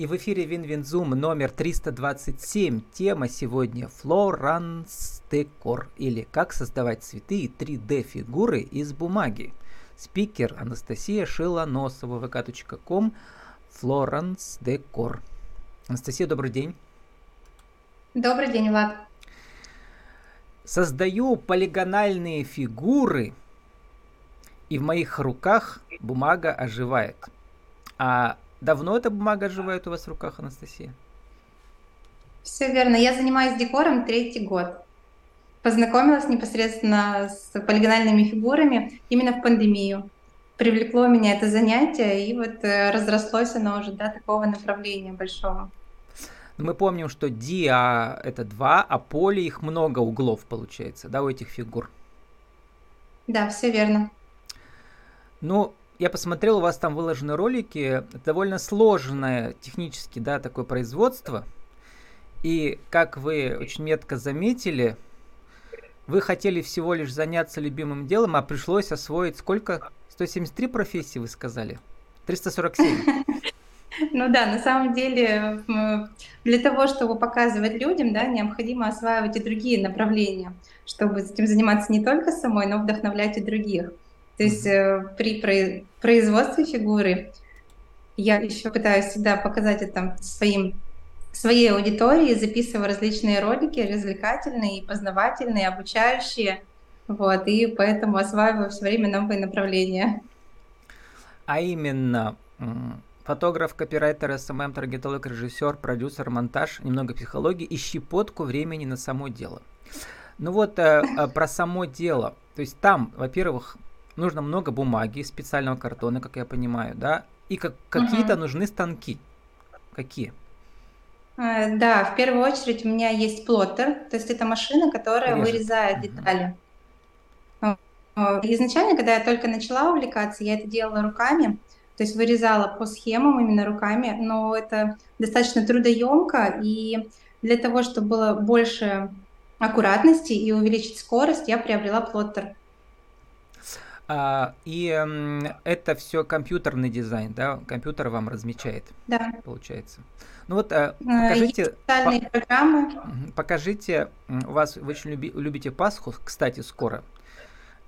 И в эфире Win-Win Zoom номер 327. Тема сегодня Флоранс Декор или как создавать цветы и 3D-фигуры из бумаги. Спикер Анастасия Шилоносова, vk.com, Флоранс Декор. Анастасия, добрый день. Добрый день, Влад. Создаю полигональные фигуры, и в моих руках бумага оживает. А Давно эта бумага оживает у вас в руках, Анастасия? Все верно. Я занимаюсь декором третий год. Познакомилась непосредственно с полигональными фигурами именно в пандемию. Привлекло меня это занятие, и вот э, разрослось оно уже до такого направления большого. Ну, мы помним, что диа это два, а поле их много углов получается, да, у этих фигур. Да, все верно. Ну, я посмотрел, у вас там выложены ролики, довольно сложное технически, да, такое производство. И, как вы очень метко заметили, вы хотели всего лишь заняться любимым делом, а пришлось освоить сколько? 173 профессии, вы сказали? 347. Ну да, на самом деле для того, чтобы показывать людям, да, необходимо осваивать и другие направления, чтобы этим заниматься не только самой, но вдохновлять и других. То есть э, при производстве фигуры я еще пытаюсь всегда показать это своим своей аудитории, записываю различные ролики, развлекательные, познавательные, обучающие. Вот, и поэтому осваиваю все время новые направления. А именно фотограф, копирайтер, SMM, таргетолог, режиссер, продюсер, монтаж, немного психологии и щепотку времени на само дело. Ну вот э, э, про само дело. То есть там, во-первых, нужно много бумаги, специального картона, как я понимаю, да, и как, какие-то угу. нужны станки. Какие? А, да, в первую очередь у меня есть плоттер, то есть это машина, которая Режет. вырезает детали. Угу. Изначально, когда я только начала увлекаться, я это делала руками, то есть вырезала по схемам именно руками, но это достаточно трудоемко, и для того, чтобы было больше аккуратности и увеличить скорость, я приобрела плоттер. А, и это все компьютерный дизайн, да? Компьютер вам размечает. Да. Получается. Ну вот а, покажите. Специальные по- программы. Покажите. У вас вы очень люби, любите Пасху, кстати, скоро.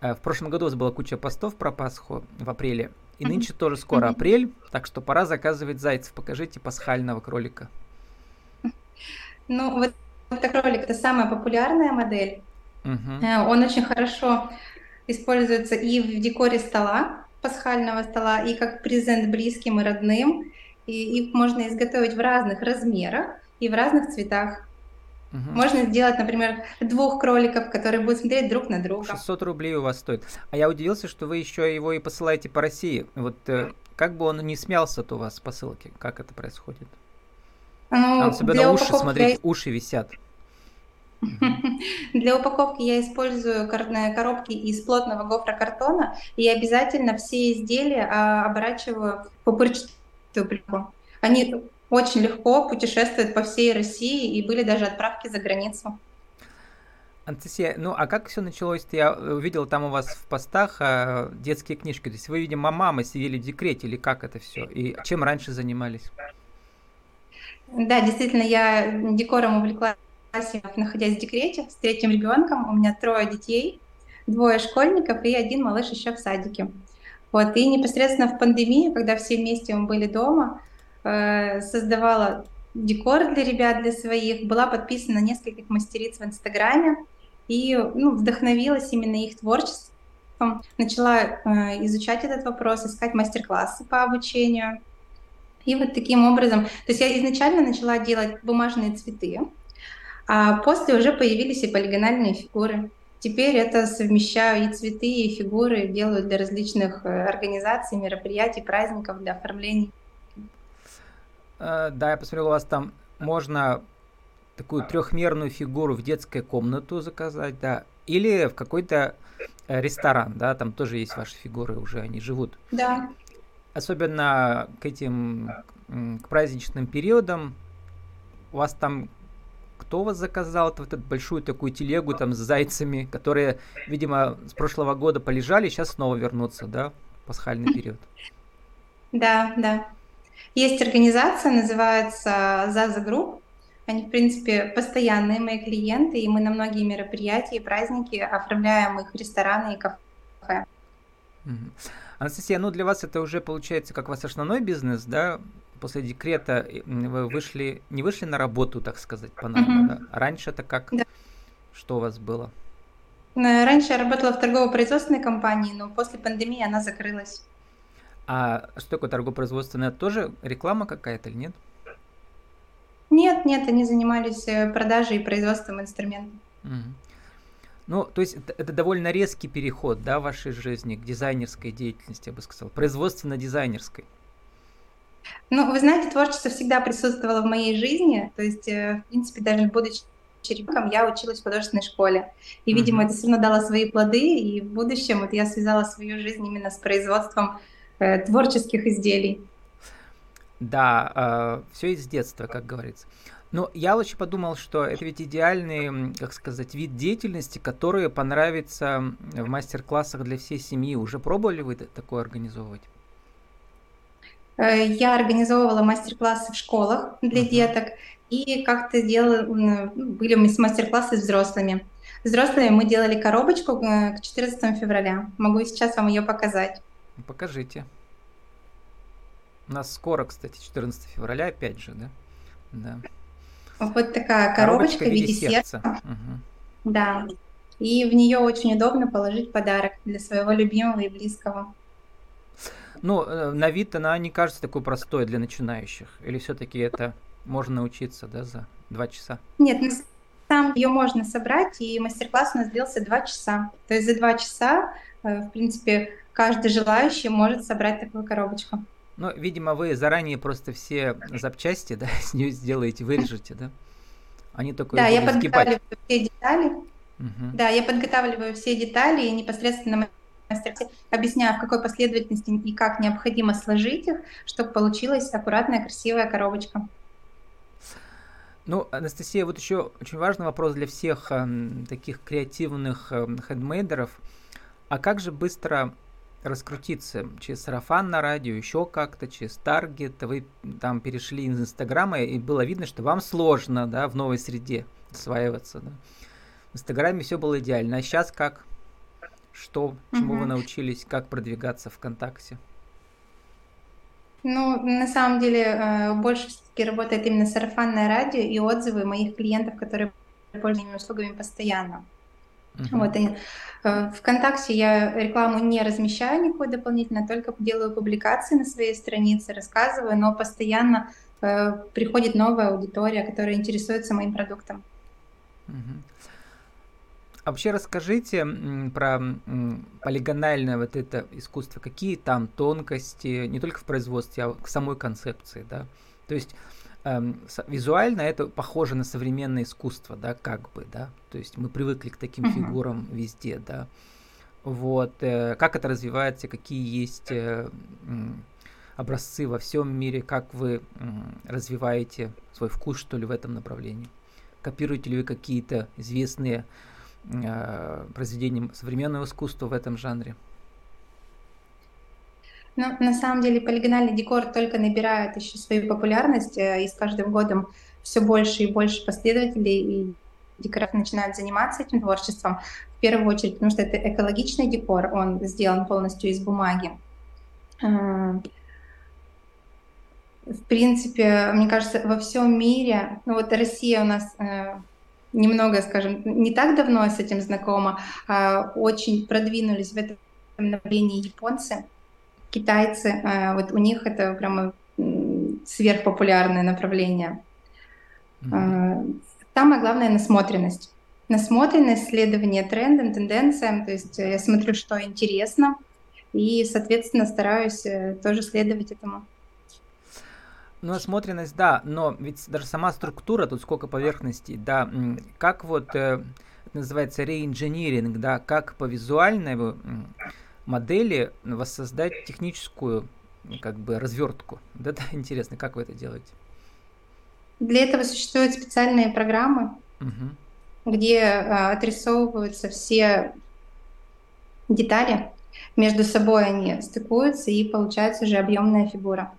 А, в прошлом году у вас была куча постов про Пасху в апреле. И нынче тоже скоро апрель, так что пора заказывать зайцев. Покажите пасхального кролика. Ну, вот этот кролик это самая популярная модель. Угу. Он очень хорошо используется и в декоре стола, пасхального стола, и как презент близким и родным. И их можно изготовить в разных размерах и в разных цветах. Угу. Можно сделать, например, двух кроликов, которые будут смотреть друг на друга. 600 рублей у вас стоит. А я удивился, что вы еще его и посылаете по России. Вот э, как бы он не смялся-то у вас посылки? Как это происходит? Ну, Там особенно уши, смотрите, уши висят. Для упаковки я использую коробки из плотного гофрокартона и обязательно все изделия а, оборачиваю пупырчатую пленку. Они очень легко путешествуют по всей России и были даже отправки за границу. Анастасия, ну а как все началось? Я увидел там у вас в постах а, детские книжки. То есть вы, видимо, мамы сидели в декрете или как это все? И чем раньше занимались? Да, действительно, я декором увлеклась классе, находясь в декрете с третьим ребенком. У меня трое детей, двое школьников и один малыш еще в садике. Вот, и непосредственно в пандемию, когда все вместе мы были дома, э, создавала декор для ребят, для своих, была подписана на нескольких мастериц в Инстаграме и ну, вдохновилась именно их творчеством. Начала э, изучать этот вопрос, искать мастер-классы по обучению. И вот таким образом, то есть я изначально начала делать бумажные цветы, а после уже появились и полигональные фигуры. Теперь это совмещаю и цветы, и фигуры, делаю для различных э, организаций, мероприятий, праздников, для оформления. Э, да, я посмотрел, у вас там можно такую трехмерную фигуру в детскую комнату заказать, да, или в какой-то э, ресторан, да, там тоже есть ваши фигуры уже, они живут. Да. Особенно к этим, к праздничным периодам, у вас там кто вас заказал вот эту большую такую телегу там с зайцами, которые, видимо, с прошлого года полежали, сейчас снова вернутся, да, пасхальный период? Да, да. Есть организация, называется Zaza Group. Они, в принципе, постоянные мои клиенты, и мы на многие мероприятия и праздники оформляем их рестораны и кафе. Анастасия, ну для вас это уже получается как ваш основной бизнес, да? После декрета вы вышли, не вышли на работу, так сказать, по uh-huh. да? Раньше это как? Да. Что у вас было? Э, раньше я работала в торгово-производственной компании, но после пандемии она закрылась. А что такое торгово-производственная? Тоже реклама какая-то или нет? Нет, нет, они занимались э, продажей и производством инструментов. Угу. Ну, то есть это, это довольно резкий переход, да, в вашей жизни к дизайнерской деятельности, я бы сказал, производственно-дизайнерской. Ну, вы знаете, творчество всегда присутствовало в моей жизни, то есть, э, в принципе, даже будучи ребенком, я училась в художественной школе. И, видимо, mm-hmm. это сильно дало свои плоды, и в будущем вот я связала свою жизнь именно с производством э, творческих изделий. Да, э, все из детства, как говорится. Но я лучше подумал, что это ведь идеальный, как сказать, вид деятельности, который понравится в мастер-классах для всей семьи. Уже пробовали вы такое организовывать? Э, я организовывала мастер-классы в школах для uh-huh. деток и как-то делала, были мастер-классы с взрослыми. С взрослыми мы делали коробочку э, к 14 февраля. Могу сейчас вам ее показать. Покажите. У нас скоро, кстати, 14 февраля, опять же, да? Да. Вот такая коробочка, коробочка в виде сердца. сердца. Угу. Да. И в нее очень удобно положить подарок для своего любимого и близкого. Ну, э, на вид она не кажется такой простой для начинающих. Или все-таки это можно научиться, да, за два часа? Нет, там ее можно собрать, и мастер-класс у нас длился два часа. То есть за два часа, э, в принципе, каждый желающий может собрать такую коробочку. Ну, видимо, вы заранее просто все запчасти, да, с нее сделаете, вырежете, да? Они только Да, я подготавливаю все детали. Угу. Да, я подготавливаю все детали и непосредственно мастер объясняю, в какой последовательности и как необходимо сложить их, чтобы получилась аккуратная, красивая коробочка. Ну, Анастасия, вот еще очень важный вопрос для всех э, таких креативных э, хендмейдеров. А как же быстро раскрутиться через сарафан на радио, еще как-то, через таргет, вы там перешли из Инстаграма, и было видно, что вам сложно, да, в новой среде осваиваться, да. В Инстаграме все было идеально, а сейчас как? Что, чему угу. вы научились, как продвигаться ВКонтакте? Ну, на самом деле, э, больше все-таки работает именно сарафанное радио и отзывы моих клиентов, которые пользуются услугами постоянно. Uh-huh. Вот, и, э, ВКонтакте я рекламу не размещаю никакой дополнительно, только делаю публикации на своей странице, рассказываю, но постоянно э, приходит новая аудитория, которая интересуется моим продуктом. Uh-huh. А вообще расскажите про полигональное вот это искусство, какие там тонкости, не только в производстве, а в самой концепции, да? То есть эм, визуально это похоже на современное искусство, да, как бы, да, то есть мы привыкли к таким uh-huh. фигурам везде, да, вот, э, как это развивается, какие есть э, образцы во всем мире, как вы развиваете свой вкус, что ли, в этом направлении, копируете ли вы какие-то известные э, произведения современного искусства в этом жанре? Ну, на самом деле полигональный декор только набирает еще свою популярность, э, и с каждым годом все больше и больше последователей и декоратов начинают заниматься этим творчеством. В первую очередь, потому что это экологичный декор, он сделан полностью из бумаги. Э, в принципе, мне кажется, во всем мире, ну вот Россия у нас немного, скажем, не так давно с этим знакома, а очень продвинулись в этом направлении японцы китайцы, э, вот у них это прямо сверхпопулярное направление. Mm-hmm. Самое главное — насмотренность. Насмотренность, следование трендам, тенденциям. То есть я смотрю, что интересно, и, соответственно, стараюсь э, тоже следовать этому. Ну, осмотренность, да, но ведь даже сама структура, тут сколько поверхностей, да, как вот, это называется реинжиниринг, да, как по визуальному модели воссоздать техническую как бы развертку. Вот это интересно, как вы это делаете? Для этого существуют специальные программы, угу. где а, отрисовываются все детали, между собой они стыкуются и получается уже объемная фигура.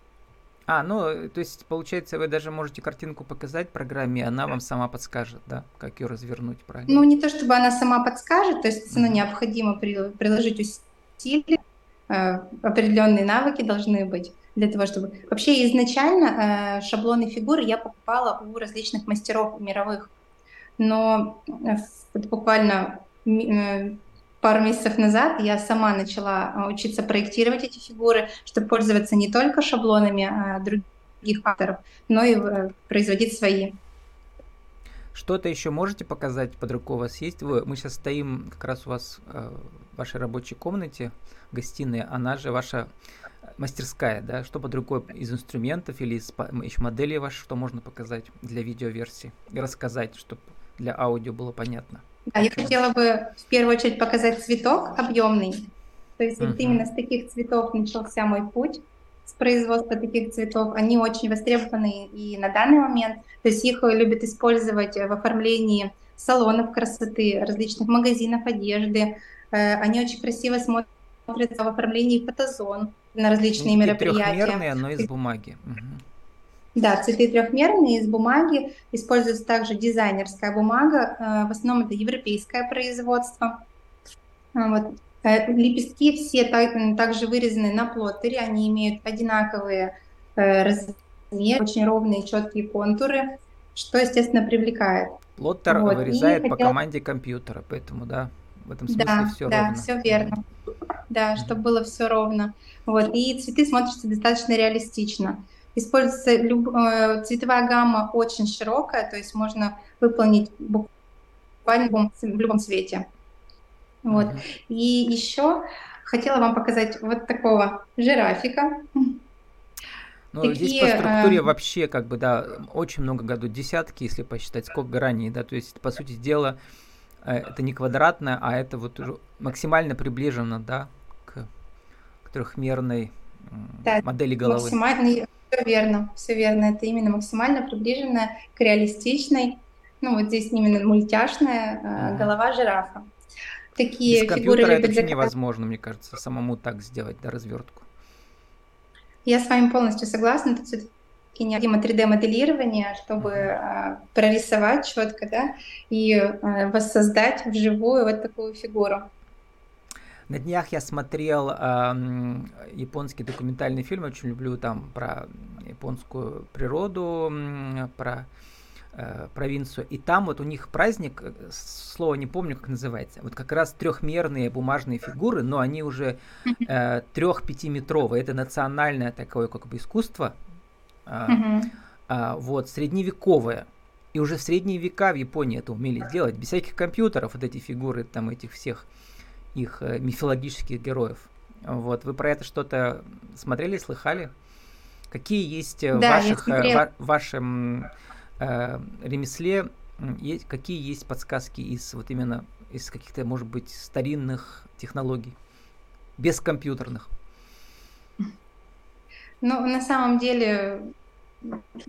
А, ну, то есть, получается, вы даже можете картинку показать программе, и она вам сама подскажет, да, как ее развернуть правильно? Ну, не то чтобы она сама подскажет, то есть, mm-hmm. необходимо приложить усилия, э, определенные навыки должны быть для того, чтобы... Вообще, изначально э, шаблоны фигуры я покупала у различных мастеров мировых, но э, буквально пару месяцев назад я сама начала а, учиться проектировать эти фигуры, чтобы пользоваться не только шаблонами а, других авторов, но и э, производить свои. Что-то еще можете показать под рукой у вас есть? Вы, мы сейчас стоим как раз у вас э, в вашей рабочей комнате, гостиной, она же ваша мастерская, да? Что под рукой из инструментов или из еще моделей ваших, что можно показать для видеоверсии и рассказать, чтобы для аудио было понятно? Да, я хотела бы в первую очередь показать цветок объемный. То есть uh-huh. вот именно с таких цветов начался мой путь с производства таких цветов. Они очень востребованы и на данный момент. То есть их любят использовать в оформлении салонов красоты, различных магазинов одежды. Э, они очень красиво смотрятся в оформлении фотозон на различные Они мероприятия. Трехмерные, но из бумаги. Угу. Да, цветы трехмерные из бумаги. Используется также дизайнерская бумага. Э, в основном это европейское производство. А, вот. Э, лепестки все также вырезаны на плоттере. Они имеют одинаковые э, размеры, очень ровные, четкие контуры, что, естественно, привлекает. Плоттер вот. вырезает И по хотел... команде компьютера, поэтому, да, в этом смысле да, все да, ровно. Да, все верно. Да, чтобы было все ровно. Вот. И цветы смотрятся достаточно реалистично. Используется люб... Э, цветовая гамма очень широкая, то есть можно выполнить буквально в любом, в любом цвете. Вот. Mm-hmm. И еще хотела вам показать вот такого жирафика. Ну, Такие, здесь по структуре э... вообще, как бы, да, очень много году, десятки, если посчитать, сколько граней, да, то есть, по сути дела, э, это не квадратное, а это вот уже максимально приближено, да, к, к трехмерной да, модели головы. Максимально, все верно, все верно. Это именно максимально приближенная к реалистичной, ну вот здесь именно мультяшная э, голова жирафа. Такие Без фигуры компьютера это вообще невозможно, мне кажется, самому так сделать, да, развертку. Я с вами полностью согласна. Тут все-таки необходимо 3D-моделирование, чтобы э, прорисовать четко, да, и э, воссоздать вживую вот такую фигуру. На днях я смотрел э, японский документальный фильм, очень люблю там про японскую природу, про э, провинцию. И там вот у них праздник, э, слово не помню, как называется, вот как раз трехмерные бумажные фигуры, но они уже э, трех-пятиметровые. Это национальное такое как бы искусство, э, э, вот, средневековое. И уже в средние века в Японии это умели делать, без всяких компьютеров, вот эти фигуры там этих всех их э, мифологических героев. Вот, вы про это что-то смотрели, слыхали? Какие есть э, да, ваших, э, ва- вашем э, ремесле, есть, какие есть подсказки из вот именно из каких-то, может быть, старинных технологий, без компьютерных? Ну, на самом деле,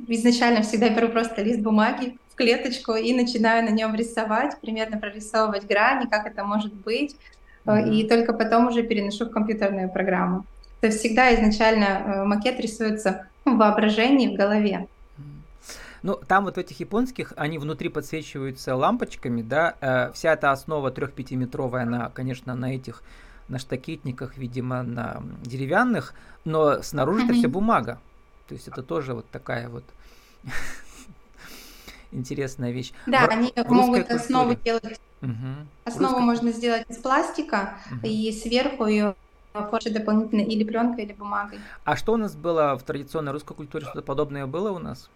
изначально всегда беру просто лист бумаги в клеточку и начинаю на нем рисовать, примерно прорисовывать грани, как это может быть, mm-hmm. и только потом уже переношу в компьютерную программу. То есть всегда изначально э, макет рисуется в воображении, в голове. Ну, там вот в этих японских, они внутри подсвечиваются лампочками, да, э, вся эта основа 3-5-метровая, она, конечно, на этих, на штакетниках, видимо, на деревянных, но снаружи mm-hmm. это все бумага. То есть это тоже вот такая вот интересная вещь. Да, в, они могут культуре. основу делать. Угу. Основу Русской... можно сделать из пластика угу. и сверху ее позже дополнительно или пленкой, или бумагой. А что у нас было в традиционной русской культуре? Что-то подобное было у нас?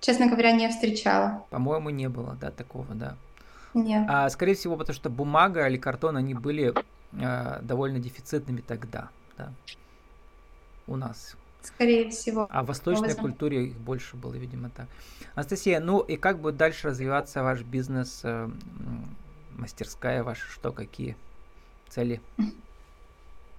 Честно говоря, не встречала. По-моему, не было, да, такого, да. Нет. А, скорее всего, потому что бумага или картон, они были а, довольно дефицитными тогда, да, у нас. Скорее всего. А в восточной образом. культуре их больше было, видимо, так. Анастасия, ну и как будет дальше развиваться ваш бизнес, э, мастерская ваша, что, какие цели?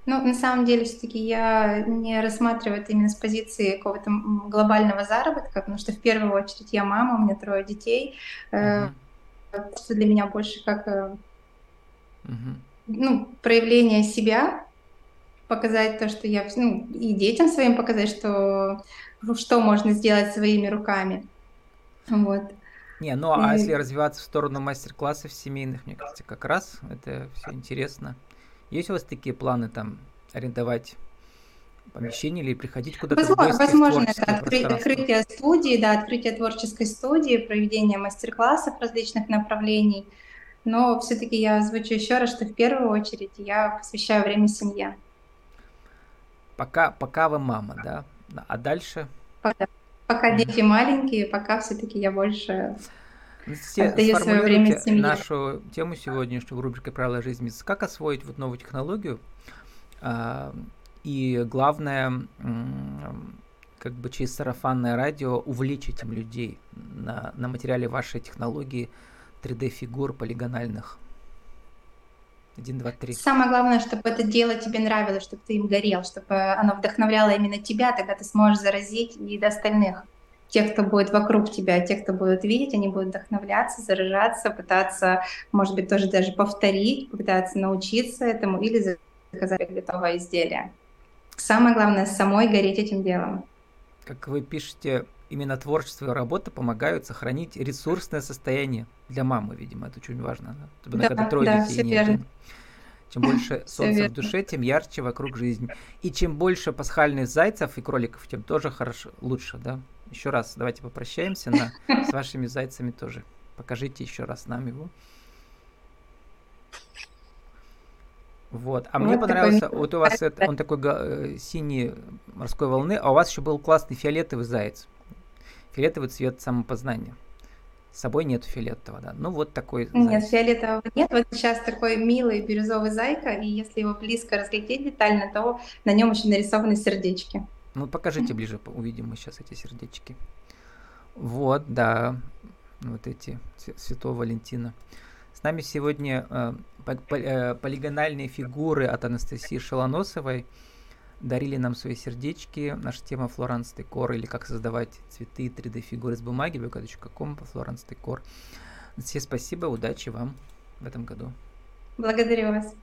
Ну, на самом деле, все-таки я не рассматриваю это именно с позиции какого-то глобального заработка, потому что в первую очередь я мама, у меня трое детей. Uh-huh. Это для меня больше как uh-huh. ну, проявление себя, показать то, что я, ну, и детям своим показать, что что можно сделать своими руками. Вот. Не, ну а и... если развиваться в сторону мастер-классов семейных, мне кажется, как раз это все интересно. Есть у вас такие планы там арендовать помещение или приходить куда-то Возможно, в гости возможно это откры- открытие студии, да, открытие творческой студии, проведение мастер-классов различных направлений. Но все-таки я озвучу еще раз, что в первую очередь я посвящаю время семье. Пока, пока вы мама, да? А дальше? Пока, пока дети маленькие, пока все-таки я больше ну, все отдаю свое время семье. нашу тему сегодняшнюю в рубрике «Правила жизни». Как освоить вот новую технологию? А, и главное, как бы через сарафанное радио увлечь этим людей на, на материале вашей технологии 3D-фигур полигональных. Один, два, три. Самое главное, чтобы это дело тебе нравилось, чтобы ты им горел, чтобы оно вдохновляло именно тебя, тогда ты сможешь заразить и до остальных. Тех, кто будет вокруг тебя, тех, кто будут видеть, они будут вдохновляться, заражаться, пытаться, может быть, тоже даже повторить, пытаться научиться этому или заказать готовое изделие. Самое главное, самой гореть этим делом. Как вы пишете, именно творчество и работа помогают сохранить ресурсное состояние для мамы, видимо, это очень важно. Да? Особенно да, когда трое да, детей нет. Верно. Чем больше солнца в душе, тем ярче вокруг жизнь. И чем больше пасхальных зайцев и кроликов, тем тоже хорошо, лучше, да? Еще раз давайте попрощаемся на, с вашими зайцами тоже. Покажите еще раз нам его. Вот. А вот мне понравился, такой... вот у вас это, он такой э, синий морской волны, а у вас еще был классный фиолетовый заяц. Фиолетовый цвет самопознания. С собой нет фиолетового, да. Ну вот такой. Нет, заяц. фиолетового нет. Вот сейчас такой милый бирюзовый зайка, и если его близко разглядеть детально, то на нем еще нарисованы сердечки. Ну покажите ближе, увидим мы сейчас эти сердечки. Вот, да, вот эти Святого Валентина. С нами сегодня э, Э, полигональные фигуры от Анастасии Шелоносовой дарили нам свои сердечки. Наша тема Флоранс Декор или как создавать цветы 3D-фигуры с бумаги. вк.ком Флоранс Декор. Все спасибо, удачи вам в этом году. Благодарю вас.